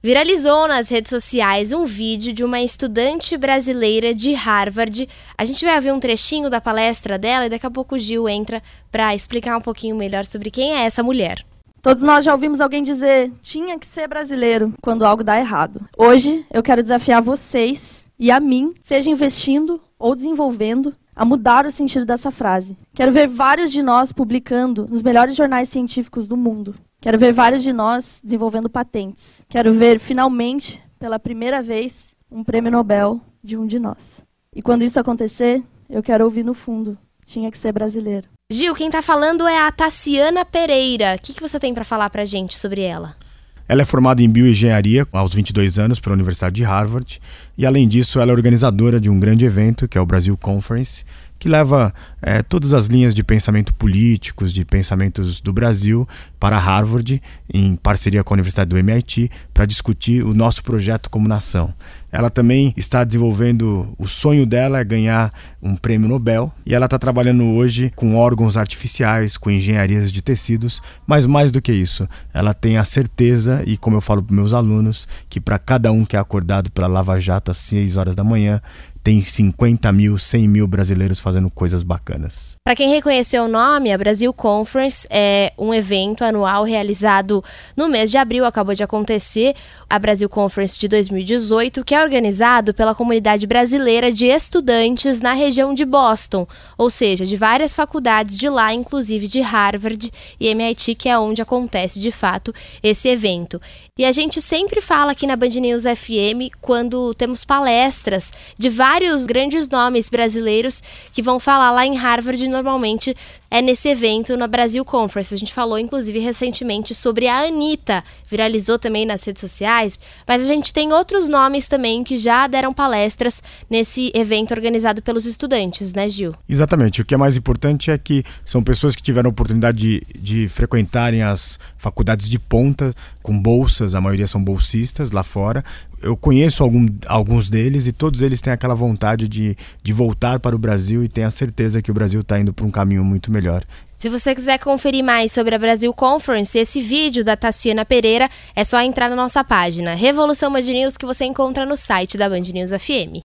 Viralizou nas redes sociais um vídeo de uma estudante brasileira de Harvard. A gente vai ouvir um trechinho da palestra dela e daqui a pouco o Gil entra para explicar um pouquinho melhor sobre quem é essa mulher. Todos nós já ouvimos alguém dizer: tinha que ser brasileiro quando algo dá errado. Hoje eu quero desafiar vocês e a mim, seja investindo ou desenvolvendo, a mudar o sentido dessa frase. Quero ver vários de nós publicando nos melhores jornais científicos do mundo. Quero ver vários de nós desenvolvendo patentes. Quero ver, finalmente, pela primeira vez, um prêmio Nobel de um de nós. E quando isso acontecer, eu quero ouvir no fundo: tinha que ser brasileiro. Gil, quem está falando é a Tassiana Pereira. O que, que você tem para falar para a gente sobre ela? Ela é formada em bioengenharia aos 22 anos pela Universidade de Harvard e, além disso, ela é organizadora de um grande evento que é o Brasil Conference, que leva é, todas as linhas de pensamento políticos, de pensamentos do Brasil para Harvard, em parceria com a Universidade do MIT, para discutir o nosso projeto como nação. Ela também está desenvolvendo, o sonho dela é ganhar um prêmio Nobel, e ela está trabalhando hoje com órgãos artificiais, com engenharias de tecidos, mas mais do que isso, ela tem a certeza, e como eu falo para meus alunos, que para cada um que é acordado pela Lava Jato às 6 horas da manhã, tem 50 mil, 100 mil brasileiros fazendo coisas bacanas. Para quem reconheceu o nome, a Brasil Conference é um evento anual realizado no mês de abril, acabou de acontecer, a Brasil Conference de 2018, que é organizado pela comunidade brasileira de estudantes na região de Boston, ou seja, de várias faculdades de lá, inclusive de Harvard e MIT, que é onde acontece de fato esse evento. E a gente sempre fala aqui na Band News FM quando temos palestras de vários grandes nomes brasileiros que vão falar lá em Harvard normalmente é nesse evento na Brasil Conference. A gente falou, inclusive, recentemente sobre a Anitta, viralizou também nas redes sociais, mas a gente tem outros nomes também que já deram palestras nesse evento organizado pelos estudantes, né, Gil? Exatamente. O que é mais importante é que são pessoas que tiveram a oportunidade de, de frequentarem as faculdades de ponta, com bolsas, a maioria são bolsistas lá fora, eu conheço algum, alguns deles e todos eles têm aquela vontade de, de voltar para o Brasil e têm a certeza que o Brasil está indo para um caminho muito melhor. Se você quiser conferir mais sobre a Brasil Conference, esse vídeo da Tassiana Pereira, é só entrar na nossa página Revolução Band News que você encontra no site da Band News FM.